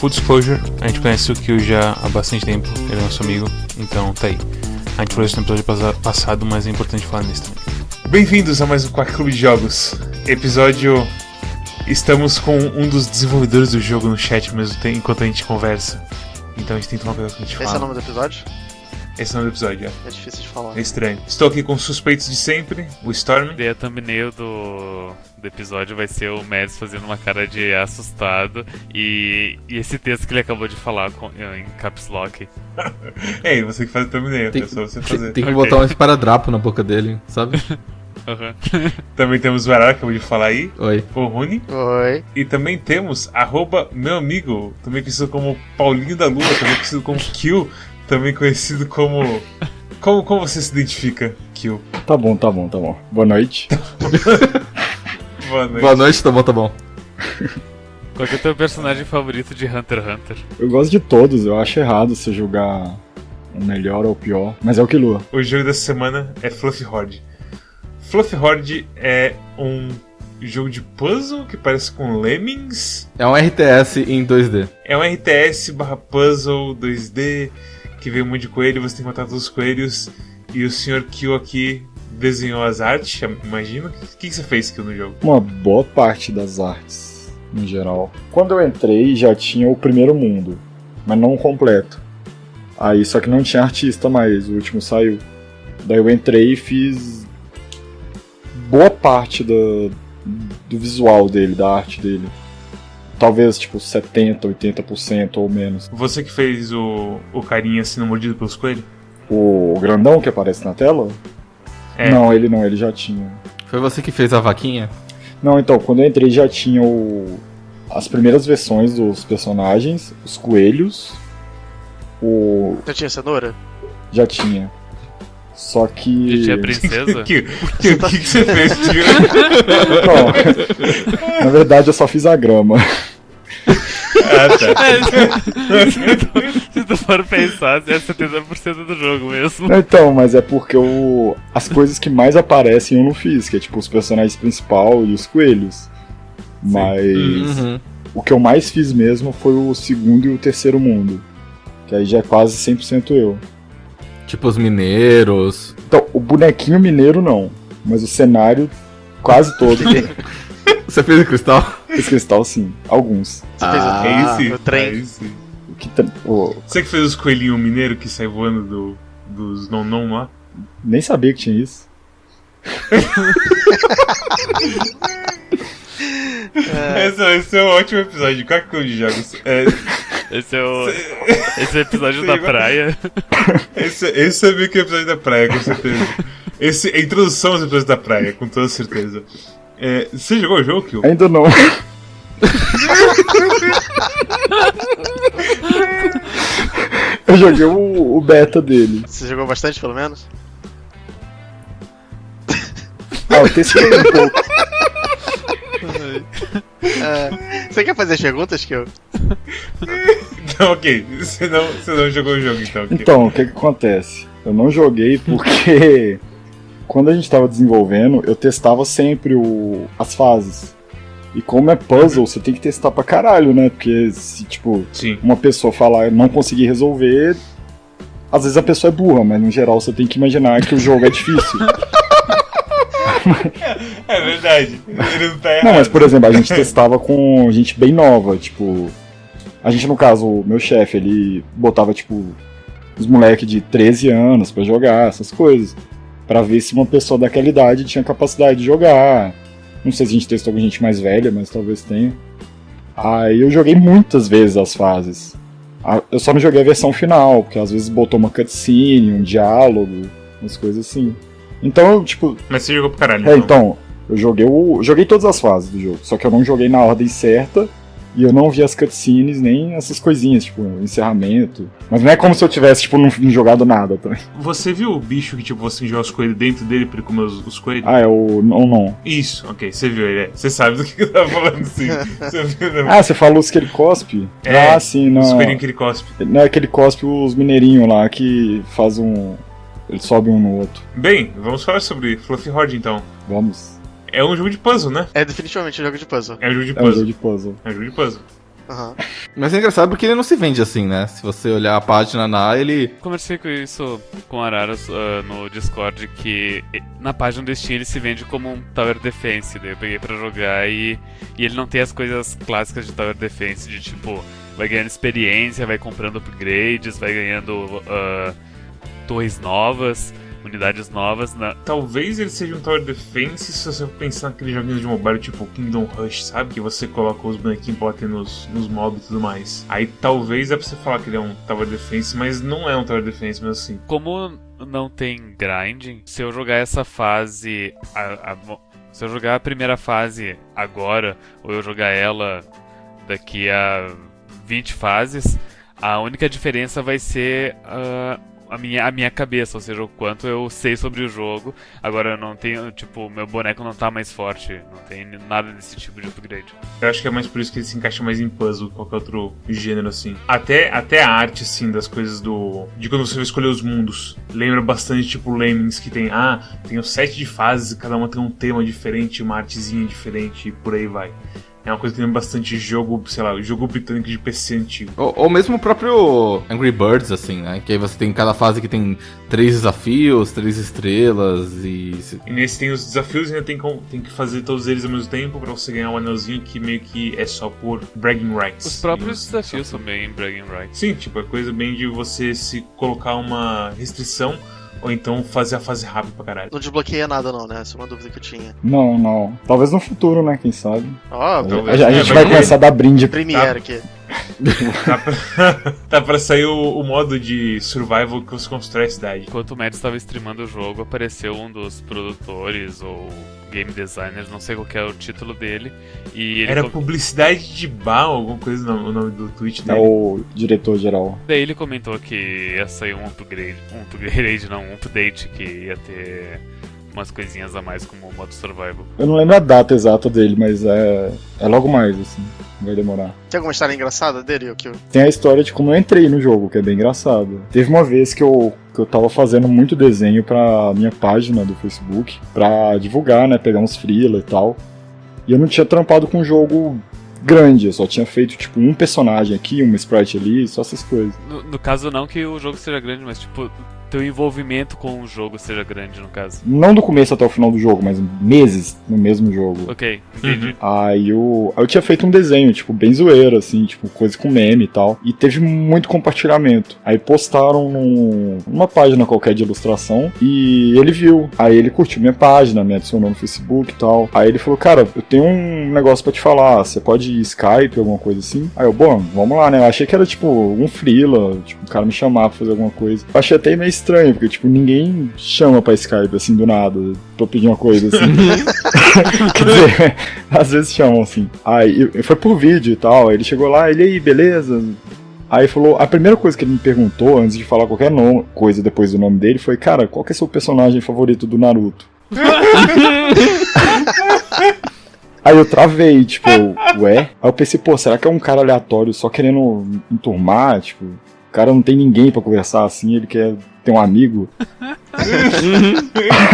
full disclosure, a gente conhece o Kill já há bastante tempo, ele é nosso amigo, então tá aí. A gente falou isso no episódio passado, mas é importante falar nisso também. Bem-vindos a mais um Quack Clube de Jogos. Episódio. Estamos com um dos desenvolvedores do jogo no chat mesmo tempo, enquanto a gente conversa. Então a gente tem que tomar cuidado com a gente Esse fala. é o nome do episódio? Esse é o nome do episódio, é. É difícil de falar. É estranho. Estou aqui com os suspeitos de sempre, o Storm. E a thumbnail do, do episódio vai ser o Mads fazendo uma cara de assustado e, e esse texto que ele acabou de falar com- em caps lock. Ei, você que faz o thumbnail, Tem, é só você tem- fazer. tem que Ok. botar um esparadrapo na boca dele, sabe? Aham. Também temos o Arara, que acabou de falar aí, Oi. o Rune. Oi. E também temos arroba meu amigo, também conhecido como Paulinho da Lua, também conhecido como Kill, também conhecido como. Como, como você se identifica, Kill? Tá bom, tá bom, tá bom. Boa noite. Boa noite. Boa noite, tá bom, tá bom. Qual que é o teu personagem favorito de Hunter x Hunter? Eu gosto de todos, eu acho errado você julgar o melhor ou o pior, mas é o que lua. O jogo dessa semana é Fluffy Horde. Fluffy Horde é um jogo de puzzle que parece com Lemmings. É um RTS em 2D. É um RTS barra puzzle 2D que vem um monte de coelho, você tem que matar todos os coelhos. E o Sr. Kill aqui desenhou as artes, imagina. O que, que você fez, Kill, no jogo? Uma boa parte das artes, no geral. Quando eu entrei, já tinha o primeiro mundo, mas não o completo. Aí, só que não tinha artista mais, o último saiu. Daí eu entrei e fiz boa parte do, do visual dele, da arte dele. Talvez, tipo, 70%, 80% ou menos. Você que fez o, o carinha sendo mordido pelos coelhos? O grandão que aparece na tela? É. Não, ele não, ele já tinha. Foi você que fez a vaquinha? Não, então, quando eu entrei já tinha o... as primeiras versões dos personagens, os coelhos, o... Já tinha cenoura? já tinha. Só que... Já tinha princesa? Kill, Kill, o que, que você fez, Kill? Não, na verdade eu só fiz a grama. Tá. Se tu for pensar, é 70% do jogo mesmo. Então, mas é porque o... as coisas que mais aparecem eu não fiz, que é tipo os personagens principal e os coelhos. Mas Uhum. o que eu mais fiz mesmo foi o segundo e o terceiro mundo. Que aí já é quase 100% eu. Tipo os mineiros. Então, o bonequinho mineiro não, mas o cenário quase todo. Você fez o cristal? Esse cristal sim, alguns. Você fez Ah. o... É esse? o trem. É esse. O que tá- o- Você que fez os coelhinhos mineiros que sai voando do, dos non-non lá? nem sabia que tinha isso. Esse, esse é um ótimo episódio de Quack de Jogos. É, Esse é o, esse é o episódio Sim, da praia. esse, esse é meio que o episódio da praia, com certeza. Esse é a introdução aos episódios da praia, com toda certeza. É, você jogou o jogo, Kill? Ainda não. Eu joguei o, o beta dele. Você jogou bastante, pelo menos? Ah, eu testei um pouco. É, você quer fazer as perguntas que eu... Não, ok. Você não, você não jogou o jogo, então. ok. Então, o que que acontece? Eu não joguei porque quando a gente tava desenvolvendo, eu testava sempre o, as fases. E como é puzzle, você tem que testar pra caralho, né? Porque se, tipo, Sim. uma pessoa falar não consegui resolver, às vezes a pessoa é burra, mas no geral você tem que imaginar que o jogo é difícil. É verdade. Ele não tá errado. Não, mas por exemplo, a gente testava com gente bem nova, tipo. A gente, no caso, o meu chefe, ele botava, tipo, os moleques de 13 anos pra jogar, essas coisas. Pra ver se uma pessoa daquela idade tinha capacidade de jogar. Não sei se a gente testou com gente mais velha, mas talvez tenha. Aí eu joguei muitas vezes as fases. Eu só não joguei a versão final, porque às vezes botou uma cutscene, um diálogo, umas coisas assim. Então eu, tipo, Mas você jogou pro caralho. é, então, eu joguei o. Joguei todas as fases do jogo, só que eu não joguei na ordem certa e eu não vi as cutscenes nem essas coisinhas, tipo, encerramento. Mas não é como se eu tivesse, tipo, não, não jogado nada também. Você viu o bicho que, tipo, você enjoa os coelhos dentro dele pra ele comer os, os coelhos? Ah, é o. Não, não. Isso, ok, você viu ele. é. Você sabe do que eu tava falando, sim. Você viu, não? Ah, você falou os que ele cospe? É, ah, sim, não. Os coelhinhos que ele cospe. Não é que ele cospe os mineirinhos lá que faz um. Ele sobe um no outro. Bem, vamos falar sobre Fluffy Horde então. Vamos. É um jogo de puzzle, né? É definitivamente um jogo de puzzle. É um jogo de É um jogo puzzle. de puzzle. É um jogo de puzzle. Aham. Mas é engraçado porque ele não se vende assim, né? Se você olhar a página na, ele. Conversei com isso com o Araras ah, no Discord, que na página do Steam ele se vende como um Tower Defense. Daí eu peguei pra jogar e, e ele não tem as coisas clássicas de Tower Defense, de tipo, vai ganhando experiência, vai comprando upgrades, vai ganhando ah, torres novas, unidades novas. Na... Talvez ele seja um Tower Defense se você pensar naquele joguinho de mobile tipo Kingdom Rush, sabe? Que você coloca os bonequinhos pra bater nos, nos mobs e tudo mais. Aí talvez dá pra você falar que ele é um Tower Defense, mas não é um Tower Defense mesmo assim. Como não tem grinding, se eu jogar essa fase. a- a se eu jogar a primeira fase agora, ou eu jogar ela daqui a 20 fases, a única diferença vai ser ah, a, minha, a minha cabeça, ou seja, o quanto eu sei sobre o jogo. Agora eu não tenho, tipo, meu boneco não tá mais forte, não tem nada desse tipo de upgrade. Eu acho que é mais por isso que ele se encaixa mais em puzzle que qualquer outro gênero, assim. Até, até a arte, assim, das coisas do. De quando você vai escolher os mundos. Lembra bastante, tipo, Lemmings, que tem. Ah, tem os sete de fases, cada uma tem um tema diferente, uma artezinha diferente e por aí vai. É uma coisa que lembra bastante jogo, sei lá, jogo britânico de PC antigo. Ou, ou mesmo o próprio Angry Birds, assim, né? Que aí você tem cada fase que tem três desafios, três estrelas e. E nesse tem os desafios e ainda tem, com- tem que fazer todos eles ao mesmo tempo pra você ganhar um anelzinho que meio que é só por bragging rights. Os próprios digamos. desafios são bem bragging rights. Sim, tipo, é coisa bem de você se colocar uma restrição ou então fazer a fase rápido pra caralho. Não desbloqueia nada, não, né? Essa é uma dúvida que eu tinha. Não, não. Talvez no futuro, né? Quem sabe? Ó, A, Talvez. a É, gente vai vai começar a dar brinde. Premiere aqui. Tá pra, tá pra sair o, o modo de survival que você constrói a cidade. Enquanto o Mads estava streamando o jogo, apareceu um dos produtores ou game designers, não sei qual que é o título dele, e ele Era com- publicidade de bar, alguma coisa no o nome do tweet É dele. o diretor geral. daí ele comentou que ia sair um upgrade, um upgrade não, um update que ia ter umas coisinhas a mais como o modo survival. Eu não lembro a data exata dele, mas é, é logo mais, assim. Vai demorar. Tem alguma história engraçada dele, que Tem a história de como eu entrei no jogo, que é bem engraçado. Teve uma vez que eu, que eu tava fazendo muito desenho pra minha página do Facebook, pra divulgar, né, pegar uns freela e tal. E eu não tinha trampado com um jogo grande, eu só tinha feito, tipo, um personagem aqui, uma sprite ali, só essas coisas. No, no caso não que o jogo seja grande, mas tipo, teu envolvimento com o jogo seja grande no caso. Não do começo até o final do jogo, mas meses no mesmo jogo. Ok, entendi. Uhum. Aí eu, aí eu tinha feito um desenho, tipo, bem zoeiro, assim, tipo, coisa com meme e tal. E teve muito compartilhamento. Aí postaram num- numa página qualquer de ilustração e ele viu. Aí ele curtiu minha página, me adicionou no Facebook e tal. Aí ele falou, cara, eu tenho um negócio pra te falar, você pode ir Skype, alguma coisa assim? Aí eu, bom, vamos lá, né? Eu achei que era, tipo, um freela, tipo, o cara me chamar pra fazer alguma coisa. Eu achei até meio estranho, porque, tipo, ninguém chama pra Skype, assim, do nada, pra pedir uma coisa, assim. Quer dizer, às vezes chamam assim. Aí foi por vídeo e tal. Ele chegou lá, ele aí, beleza? Aí falou, a primeira coisa que ele me perguntou, antes de falar qualquer nome, coisa depois do nome dele, foi, cara, qual que é seu personagem favorito do Naruto? Aí eu travei, tipo, ué? Aí eu pensei, pô, será que é um cara aleatório só querendo enturmar? Tipo, o cara não tem ninguém pra conversar assim, ele quer ter um amigo.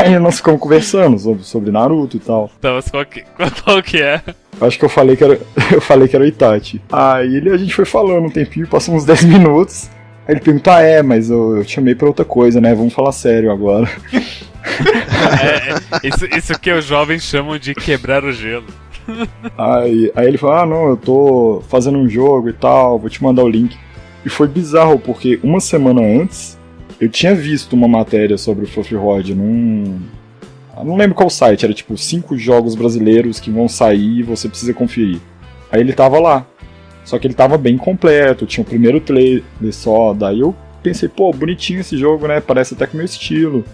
Aí nós ficamos conversando sobre, sobre Naruto e tal. Então, mas qual que, qual, que é? Acho que eu falei que era, eu falei que era o Itachi. Aí ele, a gente foi falando um tempinho, passou uns 10 minutos. Aí ele perguntou, ah, é, mas eu, eu te chamei pra outra coisa, né? Vamos falar sério agora. É, isso, isso que os jovens chamam de quebrar o gelo. Aí, aí ele falou, ah, não, eu tô fazendo um jogo e tal, vou te mandar o link. E foi bizarro, porque uma semana antes, eu tinha visto uma matéria sobre o Fluffy Rod num... eu não lembro qual site, era tipo cinco jogos brasileiros que vão sair e você precisa conferir. Aí ele tava lá. Só que ele tava bem completo, tinha o primeiro trailer só, daí eu pensei, pô, bonitinho esse jogo, né? Parece até com o meu estilo.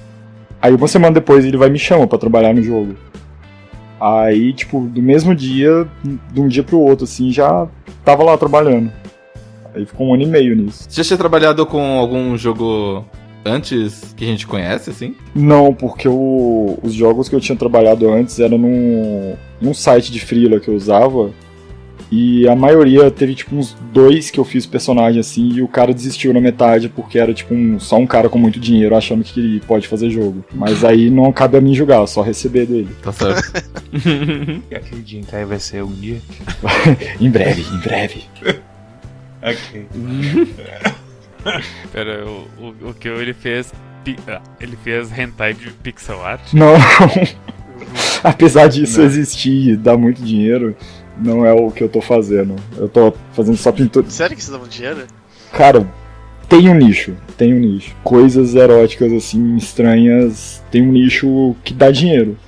Aí uma semana depois ele vai me chama pra trabalhar no jogo. Aí, tipo, do mesmo dia, de um dia pro outro, assim, já tava lá trabalhando. Aí ficou um ano e meio nisso. Você já tinha trabalhado com algum jogo antes que a gente conhece, assim? Não, porque o- os jogos que eu tinha trabalhado antes eram num, num site de freela que eu usava. E a maioria teve tipo uns dois que eu fiz personagem assim e o cara desistiu na metade porque era tipo um, só um cara com muito dinheiro achando que ele pode fazer jogo. Mas aí não cabe a mim julgar, só receber dele. Tá certo. E aquele dia então aí vai ser um dia? Em breve, em breve. Ok. Pera, o, o, o que ele fez. ah, Ele fez hentai de pixel art. Não, apesar disso existir e dar muito dinheiro, não é o que eu tô fazendo. Eu tô fazendo só pintura. Sério que você dá um dinheiro? Cara, tem um nicho, tem um nicho. Coisas eróticas assim, estranhas, tem um nicho que dá dinheiro.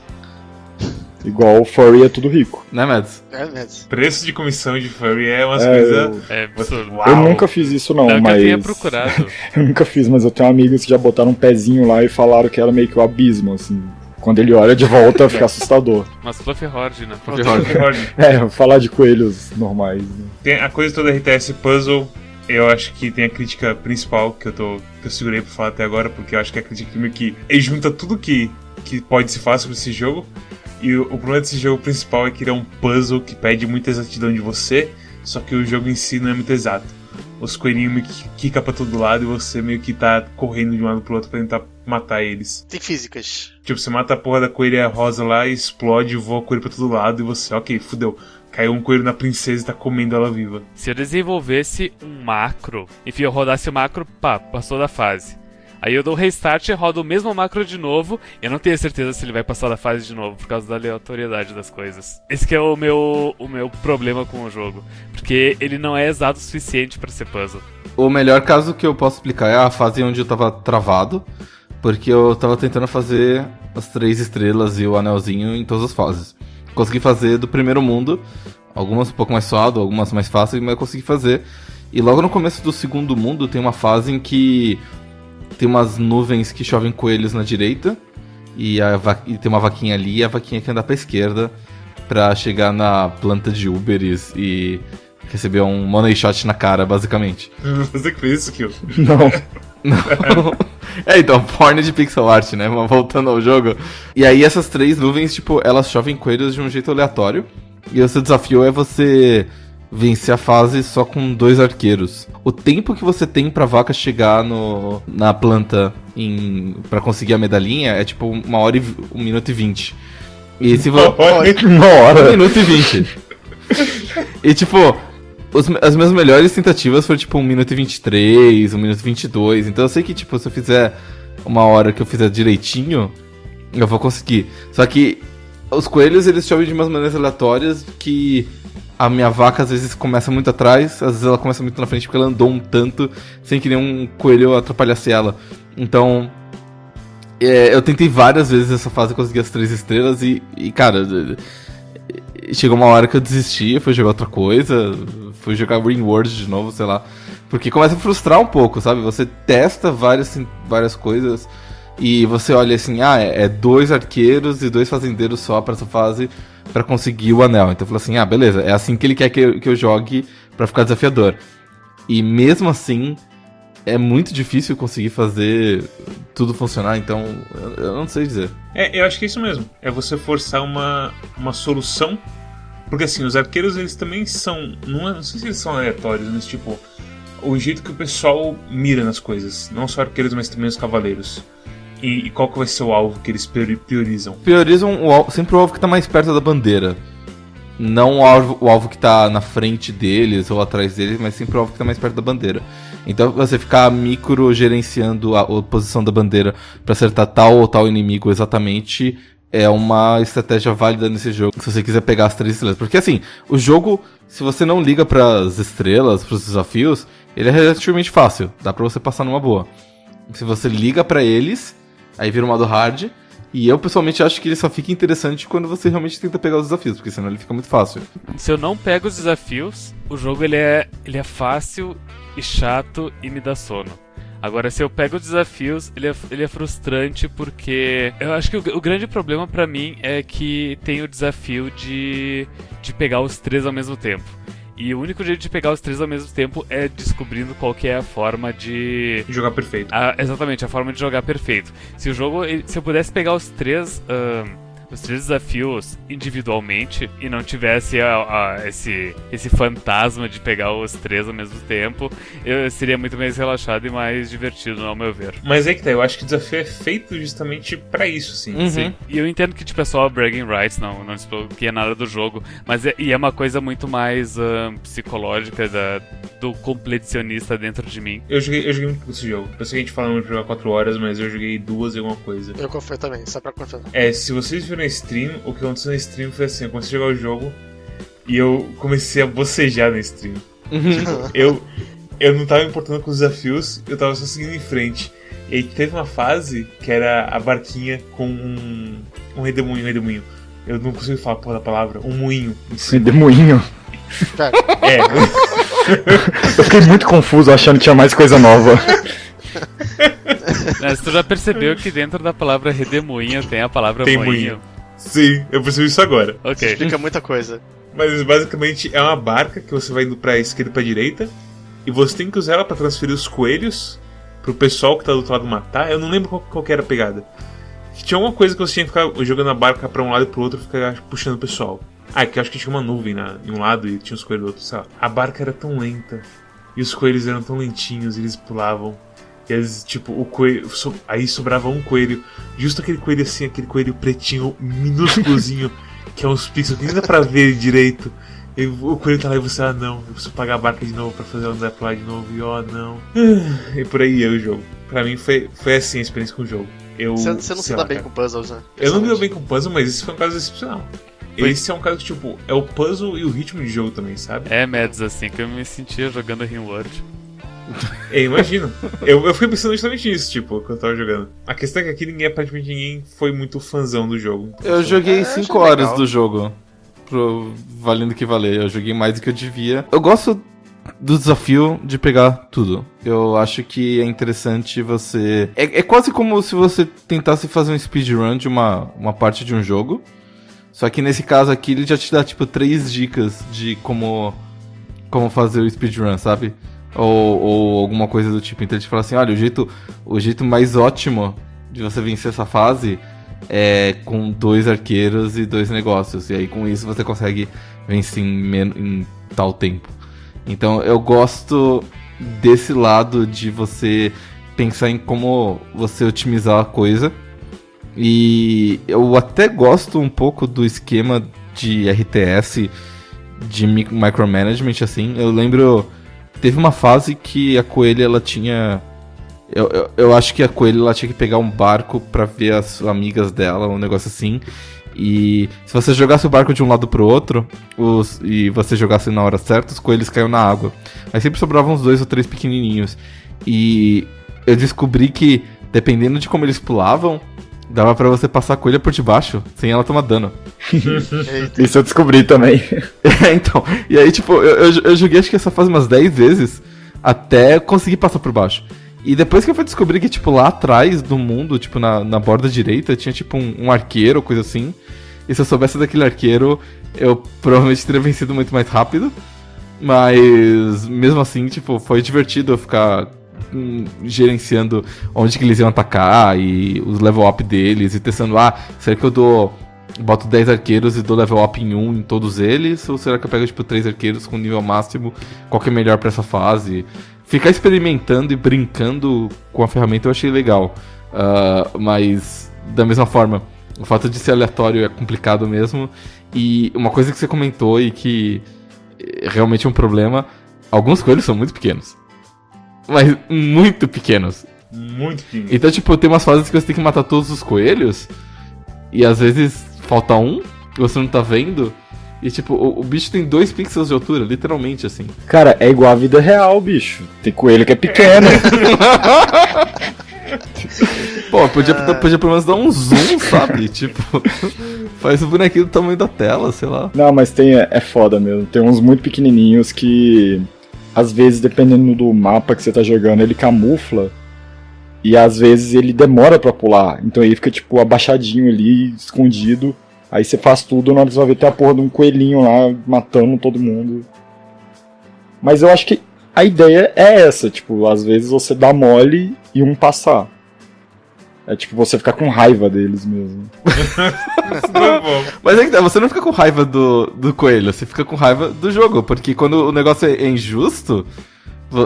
Igual o furry é tudo rico. né, Mads? É mesmo. Preço de comissão de furry é umas É, coisas. eu, É absurdo. Uau. eu nunca fiz isso não, Não mas. eu tenha procurado. Eu nunca fiz, mas eu tenho amigos que já botaram um pezinho lá e falaram que era meio que o abismo, assim. Quando ele olha de volta, fica assustador. Mas Fluffy Horde, né? Fluffy Horde. Horde. É, falar de coelhos normais. né? Tem a coisa toda RTS Puzzle, eu acho que tem a crítica principal que eu tô que eu segurei pra falar até agora, porque eu acho que é a crítica que meio que ele junta tudo que, que pode se fazer sobre esse jogo. E o, o problema desse jogo principal é que ele é um puzzle que pede muita exatidão de você, só que o jogo em si não é muito exato. Os coelhinhos meio que quica pra todo lado e você meio que tá correndo de um lado pro outro pra tentar matar eles. Tem físicas. Tipo, você mata a porra da coelha rosa lá, explode, voa a coelho pra todo lado e você, ok, fudeu. Caiu um coelho na princesa e tá comendo ela viva. Se eu desenvolvesse um macro, enfim, eu rodasse o macro, pá, passou da fase. Aí eu dou restart e rodo o mesmo macro de novo. Eu não tenho certeza se ele vai passar da fase de novo por causa da aleatoriedade das coisas. Esse que é o meu, o meu problema com o jogo. Porque ele não é exato o suficiente pra ser puzzle. O melhor caso que eu posso explicar é a fase onde eu tava travado, porque eu tava tentando fazer as três estrelas e o anelzinho em todas as fases. Consegui fazer do primeiro mundo, algumas um pouco mais suado, algumas mais fáceis, mas eu consegui fazer. E logo no começo do segundo mundo tem uma fase em que tem umas nuvens que chovem coelhos na direita e, e tem uma vaquinha ali e a vaquinha que anda pra esquerda pra chegar na planta de Uberes e receber um money shot na cara, basicamente. Você que fez isso, Kill. Não. Não. é, então, porn de pixel art, né? Mas voltando ao jogo. E aí essas três nuvens, tipo, elas chovem coelhos de um jeito aleatório. E o seu desafio é você vencer a fase só com dois arqueiros. O tempo que você tem pra vaca chegar no, na planta em, para conseguir a medalhinha é tipo uma hora e um minuto e vinte. E se você. Uma Um hora. minuto e vinte. e tipo, os- as minhas melhores tentativas foram tipo 1 minuto e 23, 1 minuto e 22. Então eu sei que, tipo, se eu fizer uma hora que eu fizer direitinho, eu vou conseguir. Só que os coelhos, eles chovem de umas maneiras aleatórias que a minha vaca às vezes começa muito atrás, às vezes ela começa muito na frente porque ela andou um tanto sem que nenhum coelho atrapalhasse ela. Então, é, eu tentei várias vezes essa fase conseguir as três estrelas e, e, cara, chegou uma hora que eu desisti, fui jogar outra coisa, fui jogar Ringworld de novo, sei lá. Porque começa a frustrar um pouco, sabe? Você testa várias, várias coisas e você olha assim, ah, é, é dois arqueiros e dois fazendeiros só pra essa fase pra conseguir o anel. Então eu falo assim, ah, beleza, é assim que ele quer que eu, que eu jogue pra ficar desafiador. E mesmo assim, é muito difícil conseguir fazer tudo funcionar, então eu, eu não sei dizer. É, eu acho que é isso mesmo. É você forçar uma, uma solução. Porque assim, os arqueiros eles também são. Não, é- não sei se eles são aleatórios, mas tipo. O jeito que o pessoal mira nas coisas. Não só arqueiros, mas também os cavaleiros. E, e qual que vai ser o alvo que eles priori- priorizam. Priorizam o sempre o alvo que tá mais perto da bandeira. Não o alvo, o alvo que tá na frente deles ou atrás deles, mas sempre o alvo que tá mais perto da bandeira. Então você ficar micro gerenciando a, posição da bandeira pra acertar tal ou tal inimigo exatamente é uma estratégia válida nesse jogo. Se você quiser pegar as três estrelas. Porque assim, o jogo, se você não liga pras estrelas, pros desafios, ele é relativamente fácil. Dá pra você passar numa boa. Se você liga pra eles, aí vira o modo hard. E eu pessoalmente acho que ele só fica interessante quando você realmente tenta pegar os desafios, porque senão ele fica muito fácil. Se eu não pego os desafios, o jogo ele é, ele é fácil e chato e me dá sono. Agora, se eu pego os desafios, ele é, ele é frustrante porque eu acho que o, o grande problema pra mim é que tem o desafio de, de pegar os três ao mesmo tempo. E o único jeito de pegar os três ao mesmo tempo é descobrindo qual que é a forma de Jogar perfeito. a- exatamente, a forma de jogar perfeito. Se o jogo. Se eu pudesse pegar os três. ahn, os três desafios individualmente e não tivesse a, a, esse, esse fantasma de pegar os três ao mesmo tempo, eu seria muito mais relaxado e mais divertido, ao meu ver. Mas é que tá, eu acho que o desafio é feito justamente pra isso, sim. Uhum. Sim. E eu entendo que, tipo, é só bragging rights, não, não desbloqueia nada do jogo. Mas é, e é uma coisa muito mais psicológica da, do completionista dentro de mim. Eu joguei, eu joguei muito esse jogo. Eu sei que a gente fala de jogar 4 horas, mas eu joguei duas e alguma coisa. Eu confio também, só pra confirmar. É, se vocês viram na stream, o que aconteceu na stream foi assim, eu comecei a jogar o jogo e eu comecei a bocejar na stream. Uhum. Eu, eu não tava me importando com os desafios, eu tava só seguindo em frente. E aí teve uma fase que era a barquinha com um, um redemoinho, um redemoinho. Eu não consigo falar a porra da palavra, um moinho em Esse cima. demoinho. Pera, É, Eu fiquei muito confuso achando que tinha mais coisa nova. Mas tu já percebeu que dentro da palavra redemoinho tem a palavra tem moinho? moinho. Sim, eu percebi isso agora. Ok. explica muita coisa. Mas basicamente é uma barca que você vai indo pra esquerda e pra direita. E você tem que usar ela pra transferir os coelhos pro pessoal que tá do outro lado matar. Eu não lembro qual, qual que era a pegada. Tinha uma coisa que você tinha que ficar jogando a barca pra um lado e pro outro e ficar puxando o pessoal. Ah, que eu acho que tinha uma nuvem na, em um lado e tinha os coelhos do outro, sei lá. A barca era tão lenta. E os coelhos eram tão lentinhos, eles pulavam. E eles, tipo, o coelho. so- aí sobrava um coelho. Justo aquele coelho assim, aquele coelho pretinho, minúsculozinho, que é uns pixels que nem dá pra ver direito. E o coelho tá lá e você, ah não, eu preciso pagar a barca de novo pra fazer pra lá de novo, e ó não. E por aí ia o jogo. Pra mim foi, foi assim a experiência com o jogo. Eu, Você, você não se dá lá, bem cara. com puzzles, né? Eu não me dou bem com puzzle, mas esse foi um caso excepcional. Foi. Esse é um caso que, tipo, é o puzzle e o ritmo de jogo também, sabe? É, Mads, assim que eu me sentia jogando Rimworld. É, imagino. eu, eu fiquei pensando justamente nisso, tipo, quando eu tava jogando. A questão é que aqui ninguém, praticamente ninguém, foi muito fãzão do jogo. Eu joguei É, 5 achei horas legal. do jogo. Pro, valendo o que valer. Eu joguei mais do que eu devia. Eu gosto do desafio de pegar tudo. Eu acho que é interessante você. É, é quase como se você tentasse fazer um speedrun de uma, uma parte de um jogo. Só que nesse caso aqui ele já te dá tipo três dicas de como como fazer o speedrun, sabe? Ou, ou alguma coisa do tipo. Então ele te fala assim, olha, o jeito, o jeito mais ótimo de você vencer essa fase é com dois arqueiros e dois negócios. E aí com isso você consegue vencer em, em tal tempo. Então eu gosto desse lado de você pensar em como você otimizar a coisa. E eu até gosto um pouco do esquema de RTS de mi- micromanagement assim. Eu lembro teve uma fase que a coelha ela tinha eu, eu, eu acho que a coelha ela tinha que pegar um barco pra ver as amigas dela, um negócio assim. E se você jogasse o barco de um lado pro outro, os, e você jogasse na hora certa, os coelhos caíam na água. Aí sempre sobravam uns dois ou três pequenininhos. E eu descobri que, dependendo de como eles pulavam, dava pra você passar a coelha por debaixo, sem ela tomar dano. Isso eu descobri também. É, então. E aí, tipo, eu, eu, eu joguei acho que essa fase umas 10 vezes até conseguir passar por baixo. E depois que eu fui descobrir que, tipo, lá atrás do mundo, tipo, na, na borda direita, tinha, tipo, um, um arqueiro, coisa assim. E se eu soubesse daquele arqueiro, eu provavelmente teria vencido muito mais rápido. Mas, mesmo assim, tipo, foi divertido eu ficar gerenciando onde que eles iam atacar e os level up deles e testando, ah, será que eu dou boto 10 arqueiros e dou level up em um em todos eles? Ou será que eu pego, tipo, 3 arqueiros com nível máximo? Qual que é melhor pra essa fase? Ficar experimentando e brincando com a ferramenta eu achei legal. Ah, mas, da mesma forma, o fato de ser aleatório é complicado mesmo. E uma coisa que você comentou e que é realmente é um problema: alguns coelhos são muito pequenos. Mas muito pequenos. Muito pequeno. Então, tipo, tem umas fases que você tem que matar todos os coelhos. E às vezes falta um, e você não tá vendo. E tipo, o, o bicho tem dois pixels de altura, literalmente, assim. Cara, é igual a vida real, bicho. Tem coelho que é pequeno. Pô, podia, podia pelo menos dar um zoom, sabe? tipo, faz o bonequinho do tamanho da tela, sei lá. Não, mas tem, é, é foda mesmo. Tem uns muito pequenininhos que, às vezes, dependendo do mapa que você tá jogando, ele camufla. E às vezes ele demora pra pular. Então ele fica, tipo, abaixadinho ali, escondido. Aí você faz tudo, na hora que você vai ver, tem a porra de um coelhinho lá matando todo mundo. Mas eu acho que a ideia é essa, tipo, às vezes você dá mole e um passar. É tipo você ficar com raiva deles mesmo. É. Mas é que tá, você não fica com raiva do, do coelho, você fica com raiva do jogo, porque quando o negócio é injusto,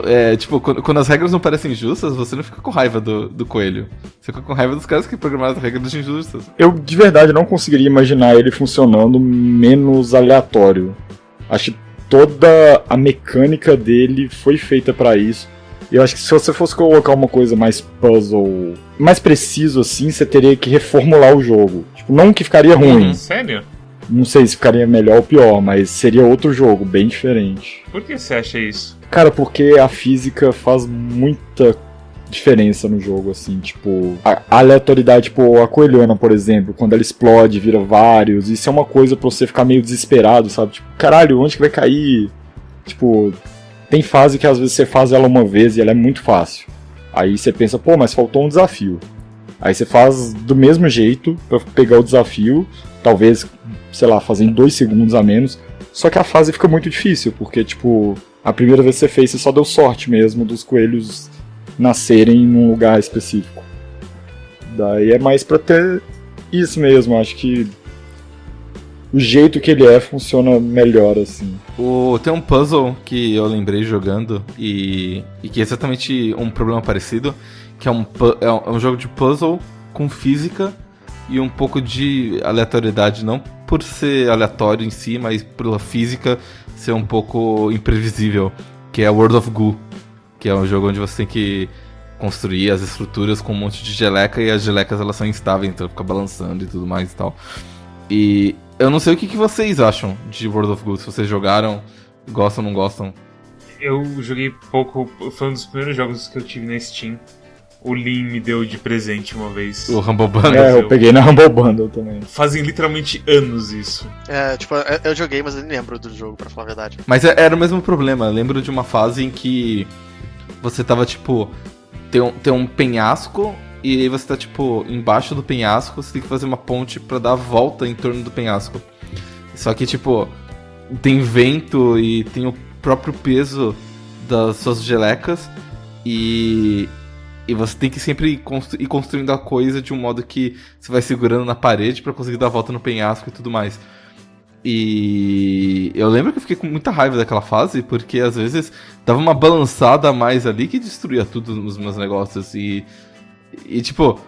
é, tipo, quando, quando as regras não parecem justas, você não fica com raiva do, do coelho. Você fica com raiva dos caras que programaram as regras injustas. Eu de verdade não conseguiria imaginar ele funcionando menos aleatório. Acho que toda a mecânica dele foi feita pra isso. Eu acho que se você fosse colocar uma coisa mais puzzle, mais preciso assim, você teria que reformular o jogo. Tipo, não que ficaria ruim. Sério? Não sei se ficaria melhor ou pior, mas seria outro jogo, bem diferente. Por que você acha isso? Cara, porque a física faz muita diferença no jogo, assim, tipo, a aleatoriedade, tipo, a coelhona, por exemplo, quando ela explode, vira vários, isso é uma coisa pra você ficar meio desesperado, sabe? Tipo, caralho, onde que vai cair? Tipo, tem fase que às vezes você faz ela uma vez e ela é muito fácil. Aí você pensa, pô, mas faltou um desafio. Aí você faz do mesmo jeito pra pegar o desafio, talvez, sei lá, fazer em dois segundos a menos. Só que a fase fica muito difícil, porque, tipo, a primeira vez que você fez, você só deu sorte mesmo dos coelhos nascerem num lugar específico. Daí é mais pra ter isso mesmo, acho que o jeito que ele é funciona melhor, assim. O, tem um puzzle que eu lembrei jogando e, e que é exatamente um problema parecido, que é um, é um, é um jogo de puzzle com física e um pouco de aleatoriedade, não por ser aleatório em si, mas pela física ser um pouco imprevisível, que é World of Goo, que é um jogo onde você tem que construir as estruturas com um monte de geleca e as gelecas elas são instáveis, então fica balançando e tudo mais e tal. E eu não sei o que, que vocês acham de World of Goo, se vocês jogaram, gostam ou não gostam. Eu joguei pouco, foi um dos primeiros jogos que eu tive na Steam. O Lin me deu de presente uma vez. O Humble Bundle. É, eu- eu peguei na Humble Bundle também. Fazem literalmente anos isso. É, tipo, eu- eu joguei, mas eu nem lembro do jogo, pra falar a verdade. Mas é- era o mesmo problema. Eu lembro de uma fase em que você tava, tipo, tem um, tem um penhasco e aí você tá, tipo, embaixo do penhasco, você tem que fazer uma ponte pra dar a volta em torno do penhasco. Só que, tipo, tem vento e tem o próprio peso das suas gelecas e. E você tem que sempre ir construindo a coisa de um modo que você vai segurando na parede pra conseguir dar a volta no penhasco e tudo mais. E eu lembro que eu fiquei com muita raiva daquela fase, porque às vezes dava uma balançada a mais ali que destruía tudo nos meus negócios. E, e tipo,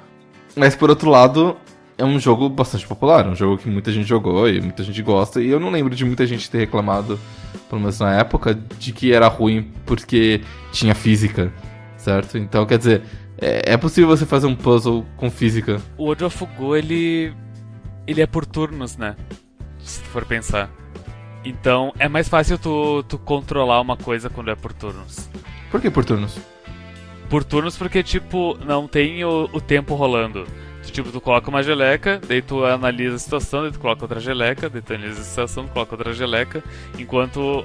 mas por outro lado, é um jogo bastante popular, é um jogo que muita gente jogou e muita gente gosta. E eu não lembro de muita gente ter reclamado, pelo menos na época, de que era ruim porque tinha física, certo? Então quer dizer, é, é possível você fazer um puzzle com física. O World of Go, ele. Ele é por turnos, né? Se tu for pensar. Então é mais fácil tu, tu controlar uma coisa quando é por turnos. Por que por turnos? Por turnos porque, tipo, não tem o, o tempo rolando. Tu, tipo, tu coloca uma geleca, daí tu analisa a situação, daí tu coloca outra geleca, daí tu analisa a situação, tu coloca outra geleca, enquanto.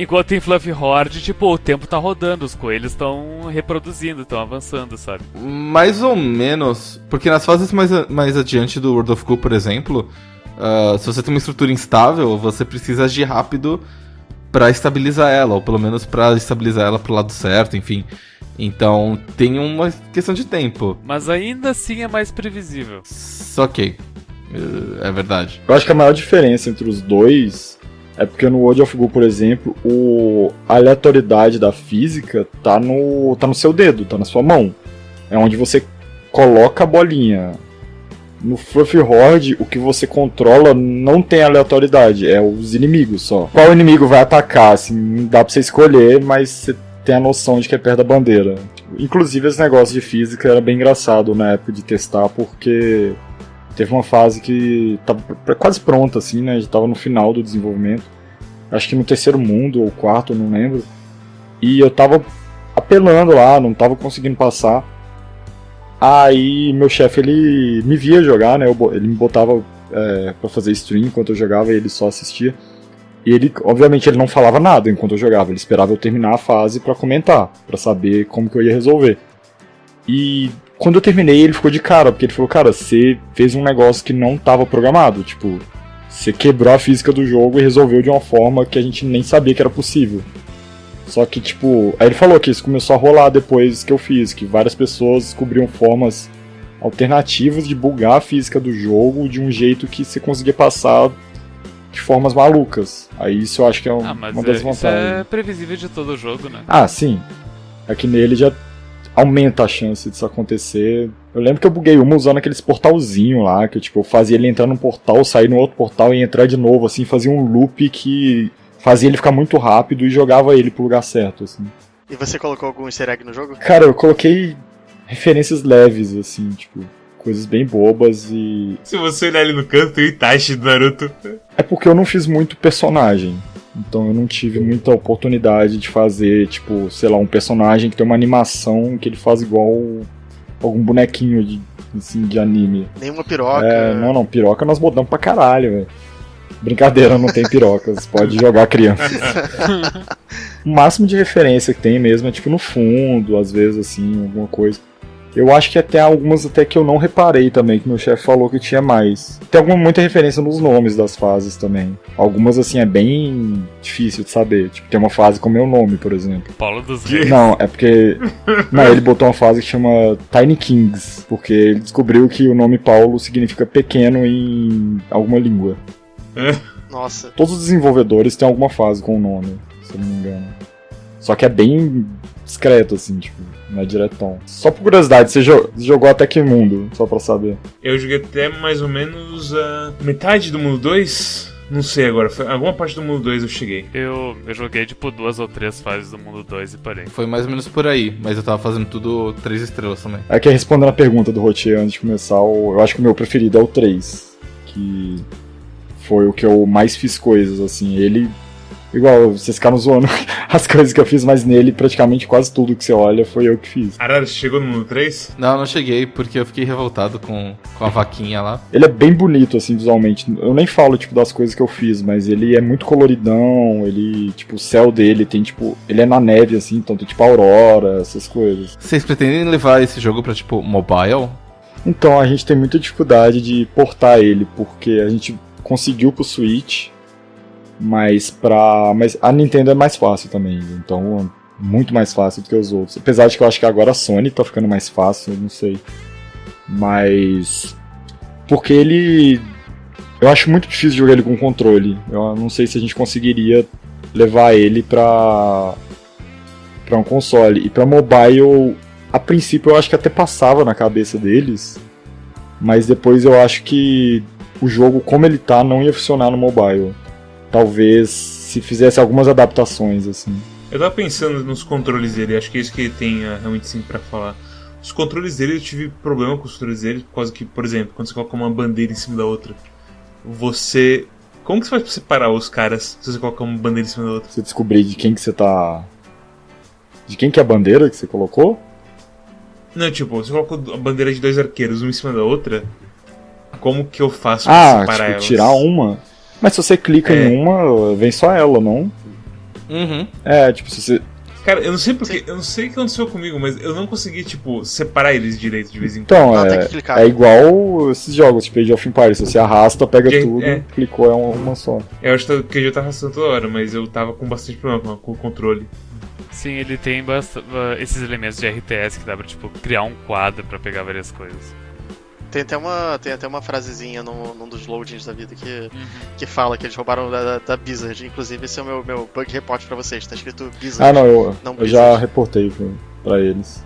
Enquanto em Fluffy Horde, tipo, o tempo tá rodando, os coelhos estão reproduzindo, estão avançando, sabe? Mais ou menos, porque nas fases mais, mais adiante do World of Goo, por exemplo, ah, se você tem uma estrutura instável, você precisa agir rápido pra estabilizar ela, ou pelo menos pra estabilizar ela pro lado certo, enfim. Então tem uma questão de tempo. Mas ainda assim é mais previsível. Só que é verdade. Eu acho que a maior diferença entre os dois é porque no World of Goo, por exemplo, o... a aleatoriedade da física tá no... tá no seu dedo, tá na sua mão. É onde você coloca a bolinha. No Fluffy Horde, o que você controla não tem aleatoriedade, é os inimigos só. Qual inimigo vai atacar, assim, dá pra você escolher, mas você tem a noção de que é perto da bandeira. Inclusive, esse negócio de física era bem engraçado na época de testar, porque teve uma fase que tava pr- quase pronta, assim, né? Já tava no final do desenvolvimento. Acho que no terceiro mundo ou quarto, não lembro. E eu tava apelando lá, não tava conseguindo passar. Aí meu chefe ele me via jogar, né? ele me botava é, para fazer stream enquanto eu jogava e ele só assistia. E ele, obviamente, ele não falava nada enquanto eu jogava. Ele esperava eu terminar a fase pra comentar, pra saber como que eu ia resolver. E quando eu terminei, ele ficou de cara, porque ele falou: Cara, você fez um negócio que não tava programado. Tipo, você quebrou a física do jogo e resolveu de uma forma que a gente nem sabia que era possível. Só que, tipo, aí ele falou que isso começou a rolar depois que eu fiz, que várias pessoas descobriam formas alternativas de bugar a física do jogo de um jeito que você conseguia passar de formas malucas. Aí isso eu acho que é um- Ah, mas uma é, das isso vantagens. é previsível de todo jogo, né? Ah, sim. É que nele já aumenta a chance disso acontecer. Eu lembro que eu buguei uma usando aqueles portalzinho lá, que eu, tipo, eu fazia ele entrar num portal, sair no outro portal e entrar de novo, assim, fazia um loop que fazia ele ficar muito rápido e jogava ele pro lugar certo, assim. E você colocou algum easter egg no jogo? Cara, eu coloquei referências leves, assim, tipo, coisas bem bobas e. Se você olhar ali no canto, tem o Itachi do Naruto. É porque eu não fiz muito personagem. Então eu não tive muita oportunidade de fazer, tipo, sei lá, um personagem que tem uma animação que ele faz igual algum bonequinho de, assim, de anime. Nenhuma piroca. É, não, não, piroca nós botamos pra caralho, velho. Brincadeira, não tem pirocas, pode jogar criança. o máximo de referência que tem mesmo é tipo no fundo, às vezes assim, alguma coisa. Eu acho que até algumas até que eu não reparei também, que meu chefe falou que tinha mais. Tem alguma muita referência nos nomes das fases também. Algumas assim é bem difícil de saber. Tipo, tem uma fase com meu nome, por exemplo. Paulo dos Reis. Não, é porque. Não, ele botou uma fase que chama Tiny Kings, porque ele descobriu que o nome Paulo significa pequeno em alguma língua. Nossa. Todos os desenvolvedores têm alguma fase com o nome, se eu não me engano. Só que é bem discreto, assim, tipo, não é diretão. Só por curiosidade, você jo- jogou até que mundo, só pra saber. Eu joguei até mais ou menos a metade do mundo 2. Não sei agora, foi alguma parte do mundo 2 eu cheguei. Eu, eu joguei tipo duas ou três fases do mundo 2 e parei. Foi mais ou menos por aí, mas eu tava fazendo tudo três estrelas também. É que respondendo a pergunta do Rotier antes de começar, eu acho que o meu preferido é o 3. Que foi o que eu mais fiz coisas, assim. Ele. Igual, vocês ficaram zoando as coisas que eu fiz, mas nele praticamente quase tudo que você olha foi eu que fiz. Arara, você chegou no mundo 3? Não, não cheguei porque eu fiquei revoltado com, com a vaquinha lá. Ele é bem bonito, assim, visualmente. Eu nem falo, tipo, das coisas que eu fiz, mas ele é muito coloridão, ele, tipo, o céu dele tem, tipo, ele é na neve, assim, então tem, tipo, aurora, essas coisas. Vocês pretendem levar esse jogo pra, tipo, mobile? Então, a gente tem muita dificuldade de portar ele, porque a gente conseguiu pro Switch, mas pra... Mas a Nintendo é mais fácil também, então, muito mais fácil do que os outros. Apesar de que eu acho que agora a Sony tá ficando mais fácil, não sei. Mas... Porque ele... Eu acho muito difícil jogar ele com controle. Eu não sei se a gente conseguiria levar ele pra... pra um console. E pra mobile, a princípio eu acho que até passava na cabeça deles, mas depois eu acho que o jogo como ele tá não ia funcionar no mobile. Talvez se fizesse algumas adaptações assim. Eu tava pensando nos controles dele, acho que é isso que tem ah, realmente sim pra falar. Os controles dele, eu tive problema com os controles dele, por causa que, por exemplo, quando você coloca uma bandeira em cima da outra, você. Como que você faz pra separar os caras se você coloca uma bandeira em cima da outra? Você descobrir de quem que você tá de quem que é a bandeira que você colocou? Não, tipo, você coloca a bandeira de dois arqueiros, uma em cima da outra, como que eu faço Ah, separar tipo, elas? tirar uma. Mas se você clica É. em uma, vem só ela, não? Uhum. É, tipo, se você. Cara, eu não sei porque. Eu não sei o que aconteceu comigo, mas eu não consegui, tipo, separar eles direito de vez em quando. Então, Não, tem é, clicar. é igual esses jogos, tipo Age of Empires. Se você arrasta, pega tudo, é. clicou, é uma, uma só. Eu acho que eu já tava arrastando toda hora, mas eu tava com bastante problema com- o controle. Sim, ele tem ah, esses elementos de RTS que dá pra tipo, criar um quadro pra pegar várias coisas. Tem até uma, tem até uma frasezinha num, num dos loadings da vida que, Uhum. que fala que eles roubaram da, da, Blizzard. Inclusive, esse é o meu, meu bug report pra vocês. Tá escrito Blizzard. Ah, não, eu, Não eu já reportei pra, pra eles.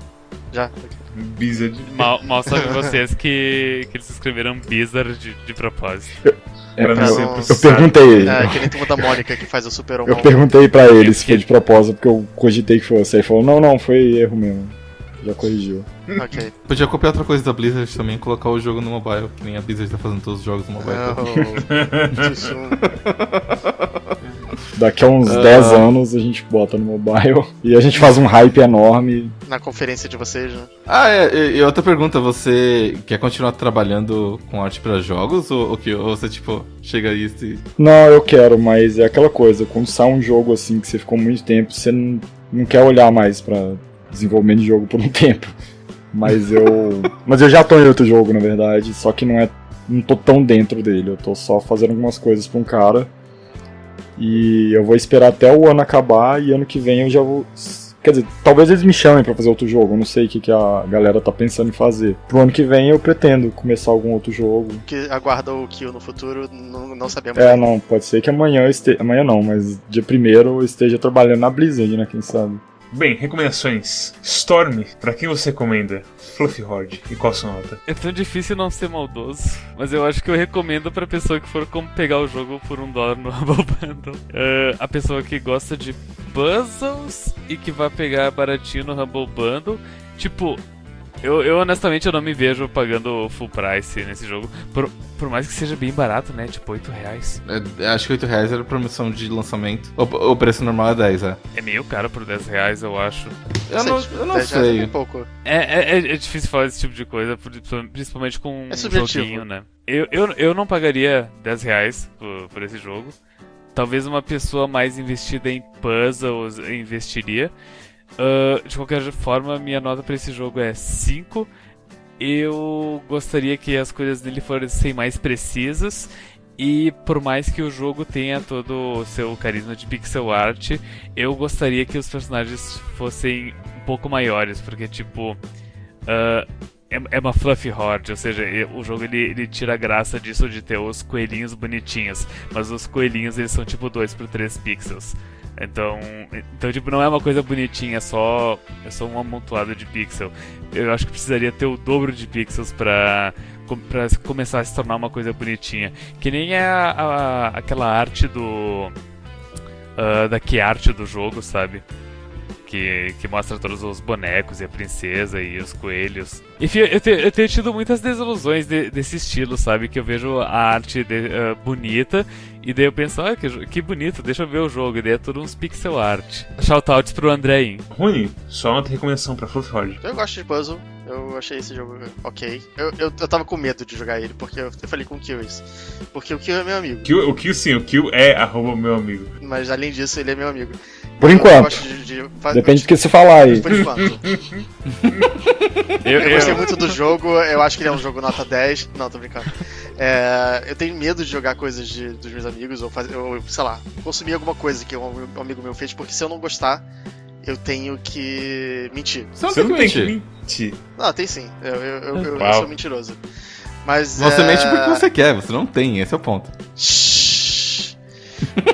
Já. Blizzard. Mal, mal sabem vocês que, que eles escreveram Blizzard de, de propósito. É, Pra não eu, ser eu eu perguntei. É, que nem turma da Mônica que faz o Super Eu perguntei pra ele Eu se foi de propósito, porque eu cogitei que fosse. Aí ele falou, não, não, foi erro mesmo. Já corrigiu. Ok. Podia copiar outra coisa da Blizzard também, colocar o jogo no mobile, que nem a Blizzard tá fazendo todos os jogos no mobile. Oh. Daqui a uns Ah. 10 anos a gente bota no mobile e a gente faz um hype enorme. Na conferência de vocês, né? Ah, é, e- e outra pergunta, você quer continuar trabalhando com arte pra jogos ou, ou que ou você tipo chega aí e Não, eu quero, mas é aquela coisa, quando sai um jogo assim que você ficou muito tempo, você não, não quer olhar mais pra desenvolvimento de jogo por um tempo. Mas eu. mas eu já tô em outro jogo, na verdade, só que não é. não tô tão dentro dele, eu tô só fazendo algumas coisas pra um cara. E eu vou esperar até o ano acabar e ano que vem eu já vou Quer dizer, talvez eles me chamem pra fazer outro jogo. Eu não sei o que, que a galera tá pensando em fazer. Pro ano que vem eu pretendo começar algum outro jogo. Que aguarda o Kill no futuro, não, não sabemos. É, não, pode ser que amanhã eu esteja. Amanhã não, mas dia primeiro eu esteja trabalhando na Blizzard, né? Quem sabe? Bem, recomendações. Storm, pra quem você recomenda? Fluffy Horde, e qual a sua nota? É tão difícil não ser maldoso, mas eu acho que eu recomendo pra pessoa que for como pegar o jogo por um dólar no Humble Bundle. Uh, a pessoa que gosta de puzzles e que vai pegar baratinho no Humble Bundle. Tipo, eu, eu, honestamente eu não me vejo pagando full price nesse jogo. Por, por mais que seja bem barato, né? Tipo, 8 reais. É, acho que 8 reais era promoção de lançamento. O, o preço normal é 10, é. É meio caro por 10 reais, eu acho. Eu não, eu não sei. Um pouco. É, é, é, difícil falar esse tipo de coisa, principalmente com é um joguinho, né? Eu, eu, eu não pagaria 10 reais por, por esse jogo. Talvez uma pessoa mais investida em puzzles investiria. Uh, de qualquer forma, minha nota para esse jogo é 5. Eu gostaria que as coisas dele fossem mais precisas. E por mais que o jogo tenha todo o seu carisma de pixel art, eu gostaria que os personagens fossem um pouco maiores, porque tipo. Uh, é, uma fluffy horde, ou seja, o jogo ele, ele tira a graça disso de ter os coelhinhos bonitinhos, mas os coelhinhos eles são tipo 2 por 3 pixels. Então, então tipo, não é uma coisa bonitinha, é só, é só um amontoado de pixel. Eu acho que precisaria ter o dobro de pixels pra, pra começar a se tornar uma coisa bonitinha. Que nem é a, a aquela arte do. Uh, da que arte do jogo, sabe? Que, que mostra todos os bonecos e a princesa e os coelhos. Enfim, eu, te, eu tenho tido muitas desilusões de, desse estilo, sabe? Que eu vejo a arte de, uh, bonita e daí eu penso, ah, que, que bonito, deixa eu ver o jogo. E daí é tudo uns pixel art. Shoutouts pro André. Rune, só uma recomendação pra Fluff Horde. Eu gosto de puzzle. Eu achei esse jogo ok. Eu, eu, eu tava com medo de jogar ele, porque eu, eu falei com o Kill isso. Porque o Kill é meu amigo. Kill, o Kill sim, o Kill é arroba meu amigo. Mas além disso, ele é meu amigo. Por enquanto. De, de... Depende do que você falar aí. Por enquanto. eu, eu, gostei muito do jogo, eu acho que ele é um jogo nota 10. Não, tô brincando. É, eu tenho medo de jogar coisas de, dos meus amigos, ou, fazer, ou, sei lá, consumir alguma coisa que um, um amigo meu fez, porque se eu não gostar, eu tenho que mentir. Você não, você não tem que mentir. Não, tem sim. Eu, eu, eu, eu, eu sou mentiroso. Mas, você é... mente porque você quer, você não tem, esse é o ponto.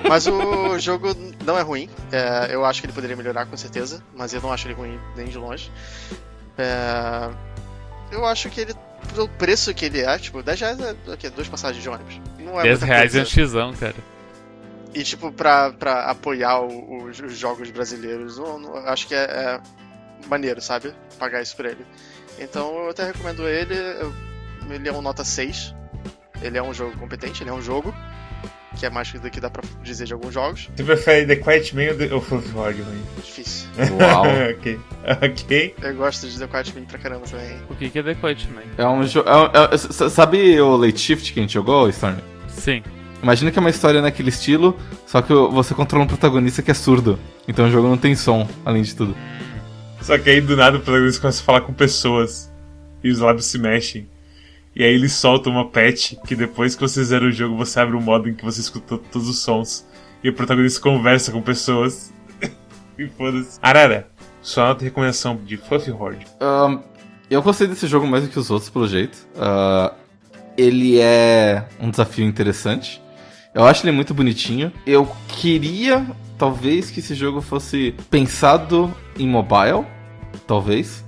Mas o jogo não é ruim. É, eu acho que ele poderia melhorar com certeza, mas eu não acho ele ruim nem de longe. É, eu acho que ele, pelo preço que ele é, tipo, 10 reais é o quê? Duas passagens de ônibus. Não é 10 reais coisa. é um xizão, cara. E, tipo, pra, pra apoiar o, os, os, jogos brasileiros, eu, eu acho que é, é, maneiro, sabe? Pagar isso pra ele. Então eu até recomendo ele. Ele é um nota 6. Ele é um jogo competente, ele é um jogo que é mais do que dá pra dizer de alguns jogos. Você prefere The Quiet Man ou, The... ou Difícil. Uau. ok. Ok. Eu gosto de The Quiet Man pra caramba também. O que, que é The Quiet Man? É um jogo. É, é, sabe o Late Shift que a gente jogou, Storm? Sim. Imagina que é uma história naquele estilo, só que você controla um protagonista que é surdo. Então o jogo não tem som, além de tudo. Só que aí do nada o protagonista começa a falar com pessoas. E os lábios se mexem. E aí ele solta uma patch que depois que você zera o jogo, você abre um modo em que você escuta todos os sons. E o protagonista conversa com pessoas. e foda-se. Arara, sua de recomendação de Fluffy Horde. Um, eu gostei desse jogo mais do que os outros, pelo jeito. Uh, ele é um desafio interessante. Eu acho ele muito bonitinho. Eu queria, talvez, que esse jogo fosse pensado em mobile. Talvez.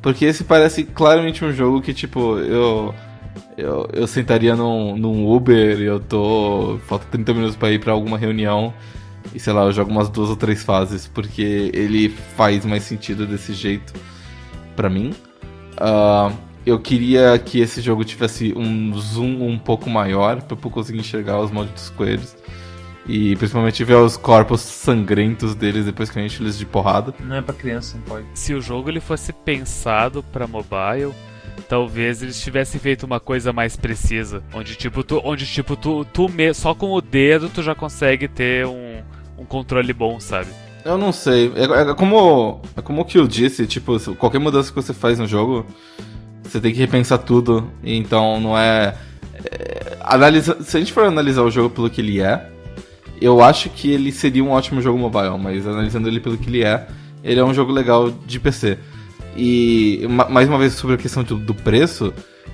Porque esse parece claramente um jogo que, tipo, eu. Eu, eu sentaria num, num Uber e eu tô. Falta 30 minutos para ir para alguma reunião. E sei lá, eu jogo umas duas ou três fases. Porque ele faz mais sentido desse jeito para mim. Uh, eu queria que esse jogo tivesse um zoom um pouco maior para eu conseguir enxergar os dos coelhos. E principalmente ver os corpos sangrentos deles depois que a gente eles de porrada. Não é pra criança, não pode. Se o jogo ele fosse pensado para mobile, talvez eles tivessem feito uma coisa mais precisa, onde tipo tu, onde tipo tu, tu me, só com o dedo tu já consegue ter um, um controle bom, sabe? Eu não sei. É, é como é como o que eu disse, tipo, qualquer mudança que você faz no jogo, você tem que repensar tudo. Então não é, é analisa, se a gente for analisar o jogo pelo que ele é, eu acho que ele seria um ótimo jogo mobile, mas analisando ele pelo que ele é, ele é um jogo legal de PC. E ma- mais uma vez sobre a questão do, do preço,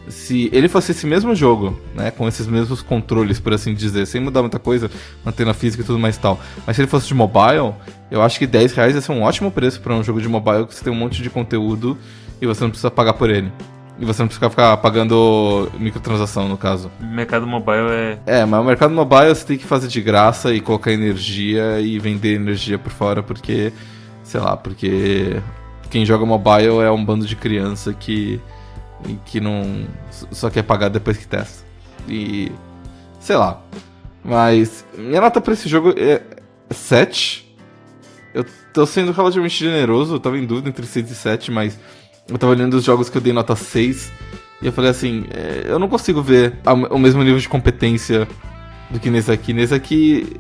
se ele fosse esse mesmo jogo, né, com esses mesmos controles, por assim dizer, sem mudar muita coisa, mantendo a física e tudo mais e tal, mas se ele fosse de mobile, eu acho que 10 reais ia ser um ótimo preço para um jogo de mobile que você tem um monte de conteúdo e você não precisa pagar por ele. E você não precisa ficar pagando microtransação, no caso. Mercado mobile é. É, mas o mercado mobile você tem que fazer de graça e colocar energia e vender energia por fora, porque, sei lá, porque quem joga mobile é um bando de criança que, que não. só quer pagar depois que testa. E. sei lá. Mas minha nota pra esse jogo é 7. Eu tô sendo relativamente generoso, eu tava em dúvida entre 6 e 7, mas eu tava olhando os jogos que eu dei nota 6 e eu falei assim, é, eu não consigo ver o mesmo nível de competência do que nesse aqui. Nesse aqui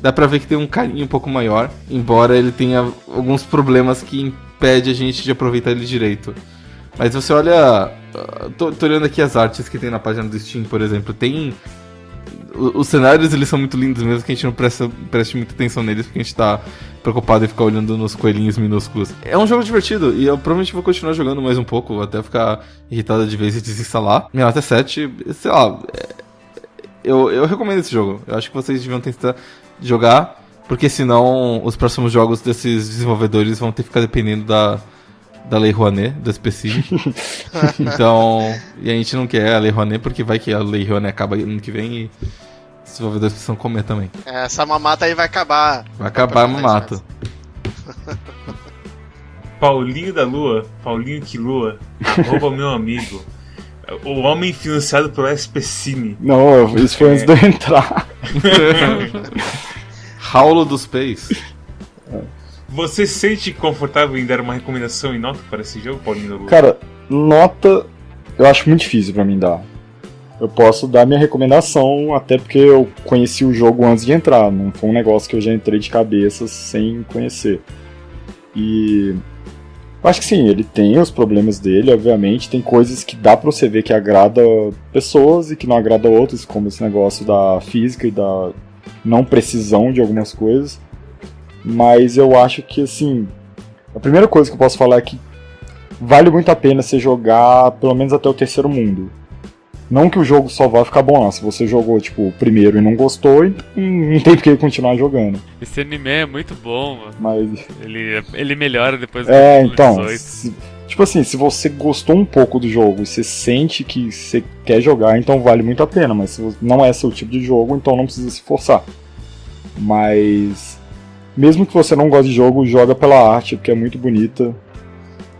dá pra ver que tem um carinho um pouco maior, embora ele tenha alguns problemas que impede a gente de aproveitar ele direito. Mas você olha, ah, tô, tô olhando aqui as artes que tem na página do Steam, por exemplo, tem os cenários eles são muito lindos mesmo que a gente não presta, preste muita atenção neles porque a gente tá preocupado em ficar olhando nos coelhinhos minúsculos. É um jogo divertido e eu provavelmente vou continuar jogando mais um pouco até ficar irritado de vez e desinstalar. Minha nota é 7, sei lá. é- Eu, eu recomendo esse jogo. Eu acho que vocês deviam tentar jogar, porque senão os próximos jogos desses desenvolvedores vão ter que ficar dependendo da, da Lei Rouanet, do SPC. então, e a gente não quer a Lei Rouanet porque vai que a Lei Rouanet acaba ano que vem e os desenvolvedores precisam comer também. É, essa mamata aí vai acabar. Vai acabar no mato. Paulinho da Lua, Paulinho que Lua, arroba meu amigo. O homem financiado pelo SPCine. Não, isso foi antes de eu entrar. Raulo dos Pés. Você se sente confortável em dar uma recomendação e nota para esse jogo, Paulinho? Cara, nota eu acho muito difícil pra mim dar. Eu posso dar minha recomendação, até porque eu conheci o jogo antes de entrar. Não foi um negócio que eu já entrei de cabeça sem conhecer. E. Eu acho que sim, ele tem os problemas dele, obviamente. Tem coisas que dá pra você ver que agrada pessoas e que não agrada outras, como esse negócio da física e da não precisão de algumas coisas. Mas eu acho que, assim. A primeira coisa que eu posso falar é que vale muito a pena você jogar pelo menos até o terceiro mundo. Não que o jogo só vá ficar bom lá. Se você jogou, tipo, o primeiro e não gostou, então não tem por que continuar jogando. Esse anime é muito bom, mano. Mas. Ele, ele melhora depois do É, então. 18. se- tipo assim, se você gostou um pouco do jogo e você sente que você quer jogar, então vale muito a pena. Mas se você- não é seu tipo de jogo, então não precisa se forçar. Mas. Mesmo que você não goste de jogo, joga pela arte, porque é muito bonita.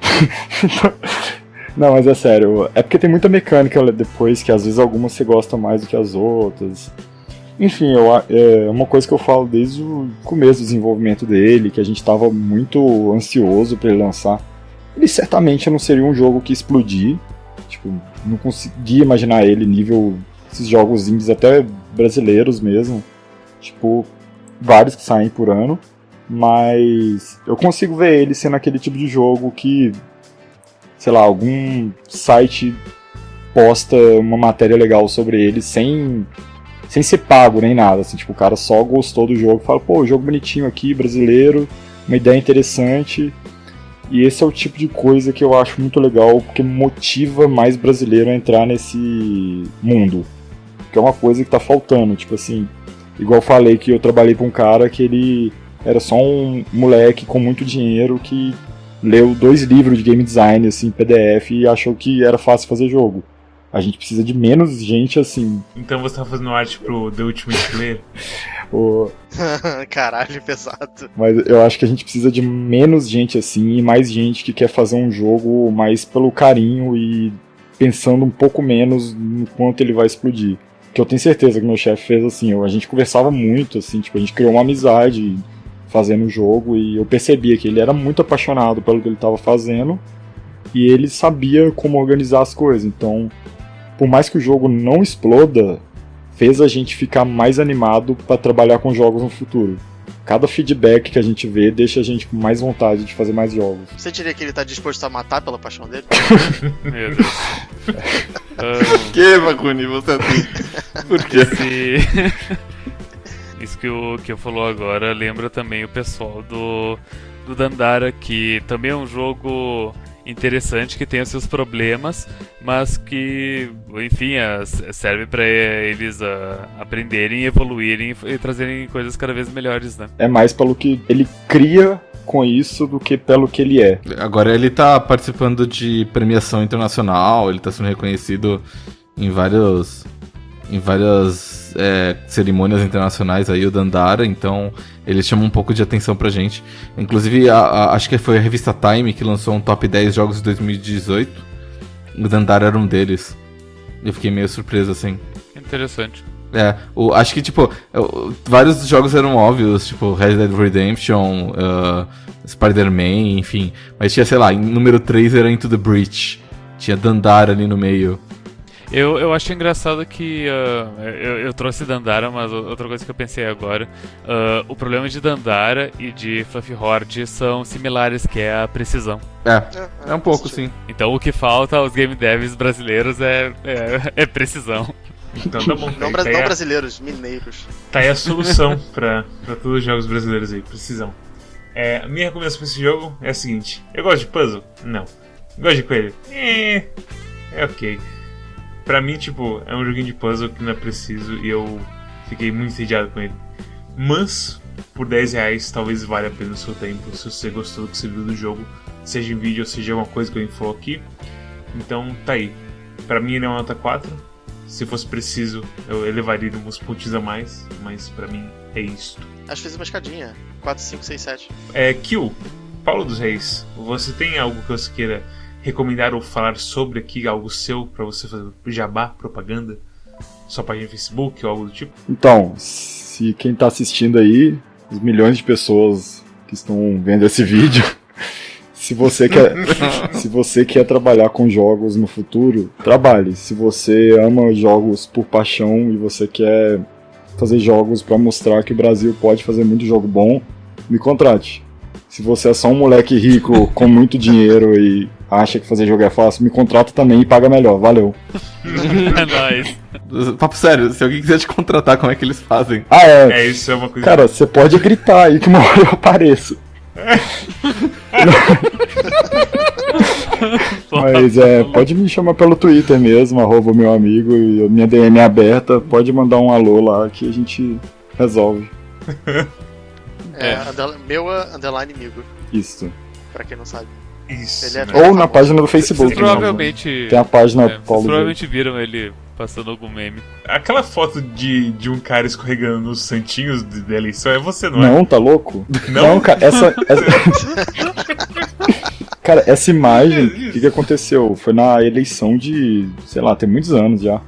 não, mas é sério. É porque tem muita mecânica depois, que às vezes algumas você gosta mais do que as outras. Enfim, eu, é uma coisa que eu falo desde o começo do desenvolvimento dele, que a gente estava muito ansioso para ele lançar. Ele certamente não seria um jogo que explodir. Tipo, não conseguia imaginar ele nível esses jogos indies até brasileiros mesmo. Tipo, vários que saem por ano. Mas eu consigo ver ele sendo aquele tipo de jogo que, sei lá, algum site posta uma matéria legal sobre ele sem sem ser pago nem nada, assim, tipo, o cara só gostou do jogo, fala, pô, jogo bonitinho aqui, brasileiro, uma ideia interessante. E esse é o tipo de coisa que eu acho muito legal, porque motiva mais brasileiro a entrar nesse mundo. Que é uma coisa que tá faltando, tipo assim, igual eu falei que eu trabalhei pra um cara que ele era só um moleque com muito dinheiro que leu dois livros de game design, assim, PDF, e achou que era fácil fazer jogo. A gente precisa de menos gente assim. Então você tá fazendo arte pro The Ultimate Player? o- Caralho, pesado. Mas eu acho que a gente precisa de menos gente assim e mais gente que quer fazer um jogo mais pelo carinho e pensando um pouco menos no quanto ele vai explodir. Que eu tenho certeza que meu chefe fez assim, eu- a gente conversava muito, assim, tipo, a gente criou uma amizade fazendo o jogo e eu percebia que ele era muito apaixonado pelo que ele estava fazendo e ele sabia como organizar as coisas. Então, por mais que o jogo não exploda, fez a gente ficar mais animado para trabalhar com jogos no futuro. Cada feedback que a gente vê deixa a gente com mais vontade de fazer mais jogos. Você diria que ele tá disposto a matar pela paixão dele? Meu Deus. Ah, que, Bakuni, você é assim? Por quê? Esse... Isso que o que eu falou agora lembra também o pessoal do do Dandara, que também é um jogo interessante, que tem os seus problemas, mas que, enfim, é, serve para eles uh, aprenderem, evoluírem e trazerem coisas cada vez melhores, né? É mais pelo que ele cria com isso do que pelo que ele é. Agora ele tá participando de premiação internacional, ele tá sendo reconhecido em vários em várias é, cerimônias internacionais aí, o Dandara, então ele chama um pouco de atenção pra gente. Inclusive, a, a, acho que foi a revista Time que lançou um top 10 jogos de 2018. O Dandara era um deles. Eu fiquei meio surpreso, assim. Interessante. É, o, acho que, tipo, vários jogos eram óbvios, tipo, Red Dead Redemption, uh, Spider-Man, enfim. Mas tinha, sei lá, em número 3 era Into the Breach. Tinha Dandara ali no meio. Eu, eu acho engraçado que uh, eu, eu, trouxe Dandara, mas outra coisa que eu pensei agora, uh, o problema de Dandara e de Fluffy Horde são similares, que é a precisão. É, é, é um pouco sim. Então o que falta aos game devs brasileiros é, é, é precisão. Então tá bom. Não, tá não a... brasileiros, mineiros. Tá aí a solução pra, pra todos os jogos brasileiros aí, precisão. É, a minha recomendação pra esse jogo é a seguinte: eu gosto de puzzle? Não. Gosto de coelho? É, é ok. Pra mim, tipo, é um joguinho de puzzle que não é preciso e eu fiquei muito entediado com ele. Mas, por 10 reais, talvez valha a pena o seu tempo se você gostou do que você viu do jogo, seja em vídeo ou seja alguma coisa que eu falou aqui. Então, tá aí. Pra mim, ele é uma nota 4. Se fosse preciso, eu elevaria uns pontos a mais, mas pra mim é isto. Acho que fez uma escadinha. 4, 5, 6, 7. É, Kill, Paulo dos Reis, você tem algo que você queira recomendar ou falar sobre aqui algo seu para você fazer jabá, propaganda, sua página no Facebook ou algo do tipo? Então, se quem está assistindo aí, os milhões de pessoas que estão vendo esse vídeo, se você quer, se você quer trabalhar com jogos no futuro, trabalhe. Se você ama jogos por paixão e você quer fazer jogos para mostrar que o Brasil pode fazer muito jogo bom, me contrate. Se você é só um moleque rico com muito dinheiro e acha que fazer jogo é fácil, me contrata também e paga melhor. Valeu. é nóis. Papo sério, se alguém quiser te contratar, como é que eles fazem? Ah, é. É, isso é uma coisa. Cara, você pode gritar aí que uma hora eu apareço. Mas é, pode me chamar pelo Twitter mesmo, arroba meu amigo, e minha DM é aberta, pode mandar um alô lá que a gente resolve. É, é. meu underline amigo. Isso. Pra quem não sabe. Isso. É Ou na página do Facebook. Vocês provavelmente. Tem a página é, Paulo. Vocês provavelmente viram ele passando algum meme. Aquela foto de, de um cara escorregando nos santinhos de eleição é você, não é? Não, tá louco? Não, não cara, essa. essa... cara, essa imagem, o que, que aconteceu? Foi na eleição de. sei lá, tem muitos anos já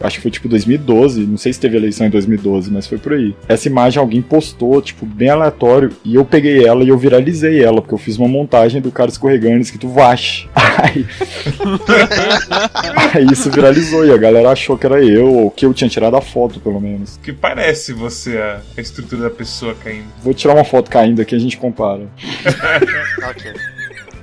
acho que foi tipo 2012, não sei se teve eleição em 2012, mas foi por aí. Essa imagem alguém postou, tipo, bem aleatório, e eu peguei ela e eu viralizei ela, porque eu fiz uma montagem do cara escorregando escrito Vash. Aí... aí isso viralizou e a galera achou que era eu, ou que eu tinha tirado a foto, pelo menos. Que parece você, a, a estrutura da pessoa caindo. Vou tirar uma foto caindo aqui e a gente compara. ok.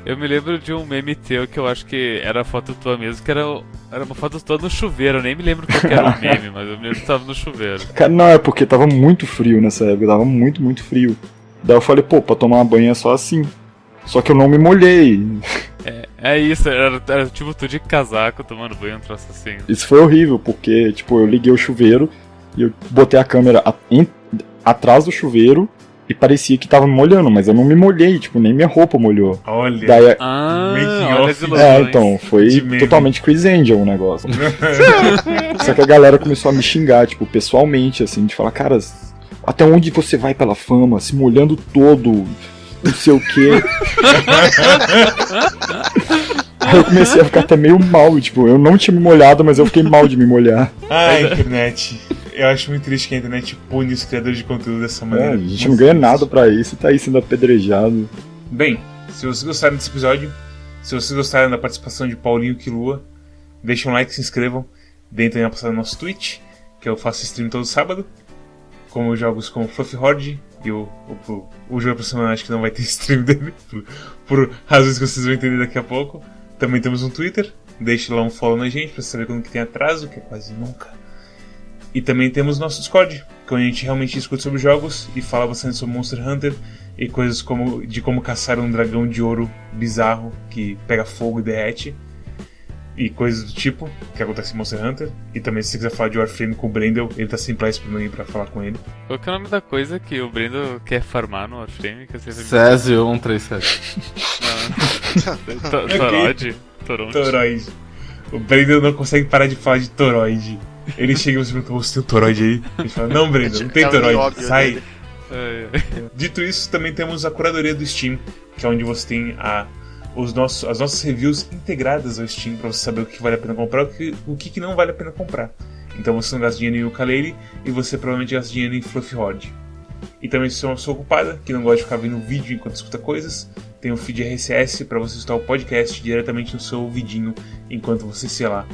Eu me lembro de um meme teu que eu acho que era a foto tua mesmo, que era, era uma foto tua no chuveiro. Eu nem me lembro qual era o meme, mas eu me lembro que tava no chuveiro. Cara, não, é porque tava muito frio nessa época, tava muito, muito frio. Daí eu falei, pô, pra tomar banho é só assim. Só que eu não me molhei. É, é isso, era, era tipo tu de casaco tomando banho, um troço assim. Isso foi horrível, porque, tipo, eu liguei o chuveiro e eu botei a câmera a, atrás do chuveiro e parecia que tava me molhando, mas eu não me molhei, tipo, nem minha roupa molhou. Olha. Daí, ah, olha é, então, foi totalmente Chris Angel o negócio. Só que a galera começou a me xingar, tipo, pessoalmente, assim, de falar, cara, até onde você vai pela fama, se molhando todo, não sei o quê. Aí eu comecei a ficar até meio mal, tipo, eu não tinha me molhado, mas eu fiquei mal de me molhar. Ai, internet. Eu acho muito triste que a internet pune os criadores de conteúdo dessa maneira. É, a gente não ganha nada pra isso tá aí sendo apedrejado. Bem, se vocês gostaram desse episódio, se vocês gostaram da participação de Paulinho Quilua, deixem um like, se inscrevam, deem também a passada no nosso Twitch, que eu faço stream todo sábado, como jogos como Fluffy Horde e o, o, o jogo pra semana acho que não vai ter stream dele, por, por razões que vocês vão entender daqui a pouco. Também temos um Twitter, deixe lá um follow na gente pra saber quando que tem atraso, que é quase nunca. E também temos nosso Discord, que a gente realmente discute sobre jogos e fala bastante sobre Monster Hunter e coisas como de como caçar um dragão de ouro bizarro que pega fogo e derrete e coisas do tipo que acontece em Monster Hunter. E também se você quiser falar de Warframe com o Brendel, ele tá sempre lá esperando aí pra falar com ele. Qual que é o nome da coisa que o Brendo quer farmar no Warframe? Que. Césio 137. Não. To- Torod? Toronto. Toroid. O Brendel não consegue parar de falar de Toroid. Ele chega e você pergunta, você tem um Toroid aí? Ele fala, não, Brendel, não tem É o Toroid, óbvio sai. dele. É, é. Dito isso, também temos a curadoria do Steam, que é onde você tem a, os nossos, as nossas reviews integradas ao Steam para você saber o que vale a pena comprar e o que, o que que não vale a pena comprar. Então você não gasta dinheiro em ukulele e você provavelmente gasta dinheiro em Fluffy Horde. E também se você é uma pessoa ocupada, que não gosta de ficar vendo vídeo enquanto escuta coisas, tem o feed RSS para você escutar o podcast diretamente no seu ouvidinho enquanto você, sei lá,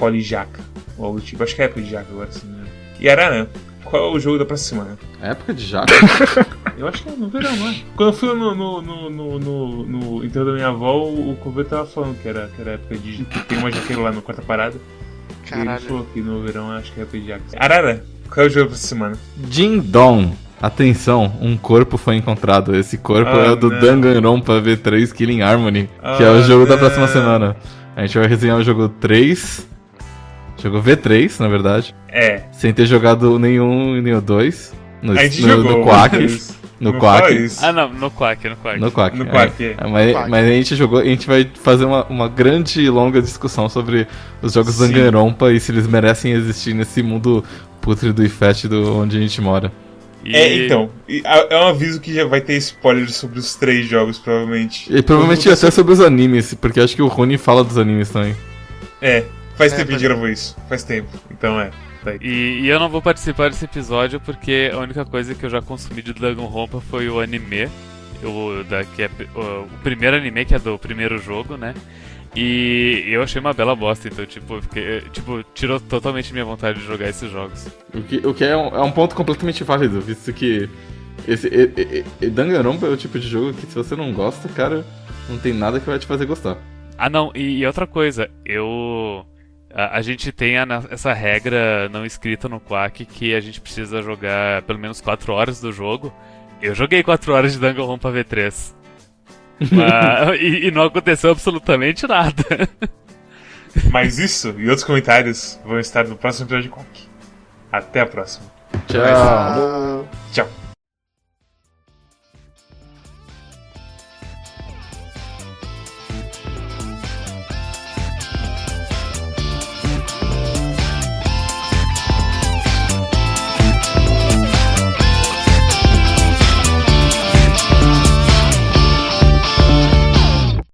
colhe jaca. Ou algo do tipo. Acho que é época de jaca agora, sim, né? E Arana, qual é o jogo da próxima semana? Época de jaca? Eu acho que é no verão, não é? Quando eu fui no, no, no, no, no, no enterro da minha avó, o Cover tava falando que era, que era época de. que tem uma jaqueira lá no quarta parada. E ele Caralho. falou que no verão acho que é época de jaca. Arara, qual é o jogo pra essa semana? Ding Dong. Atenção, um corpo foi encontrado. Esse corpo Ah, é o do não. Danganronpa V3 Killing Harmony, que é Ah, o jogo da não. próxima semana. A gente vai resenhar o jogo 3, jogo V3, na verdade, É. sem ter jogado nenhum e nem o 2. No, A gente no, jogou. no Quack. No não Quack. Ah, não, no Quack, no Quack. No Quack. No é. Quack, é. É, mas, Quack. mas a gente jogou, a gente vai fazer uma, uma grande e longa discussão sobre os jogos Sim. Danganronpa e se eles merecem existir nesse mundo pútrido e fétido onde a gente mora. E- É, então. É um aviso que já vai ter spoiler sobre os três jogos, provavelmente. E provavelmente até sobre os animes, porque acho que o Rony fala dos animes também. É, faz É, tempo que a gente mas- gravou isso. Faz tempo. Então é. Tá. E, e eu não vou participar desse episódio porque a única coisa que eu já consumi de Danganronpa foi o anime. O, da, que é, o, o primeiro anime, que é do primeiro jogo, né? E eu achei uma bela bosta, então, tipo, fiquei, tipo tirou totalmente minha vontade de jogar esses jogos. O que, o que é, um, é um ponto completamente válido, visto que esse, e, e, e Danganronpa é o tipo de jogo que se você não gosta, cara, não tem nada que vai te fazer gostar. Ah, não, e, e outra coisa, eu. A, a gente tem a essa regra não escrita no Quack que a gente precisa jogar pelo menos 4 horas do jogo. Eu joguei 4 horas de Danganronpa V3. Mas- e, e não aconteceu absolutamente nada. Mas isso e outros comentários vão estar no próximo episódio de Quack. Até a próxima. Tchau. Tchau.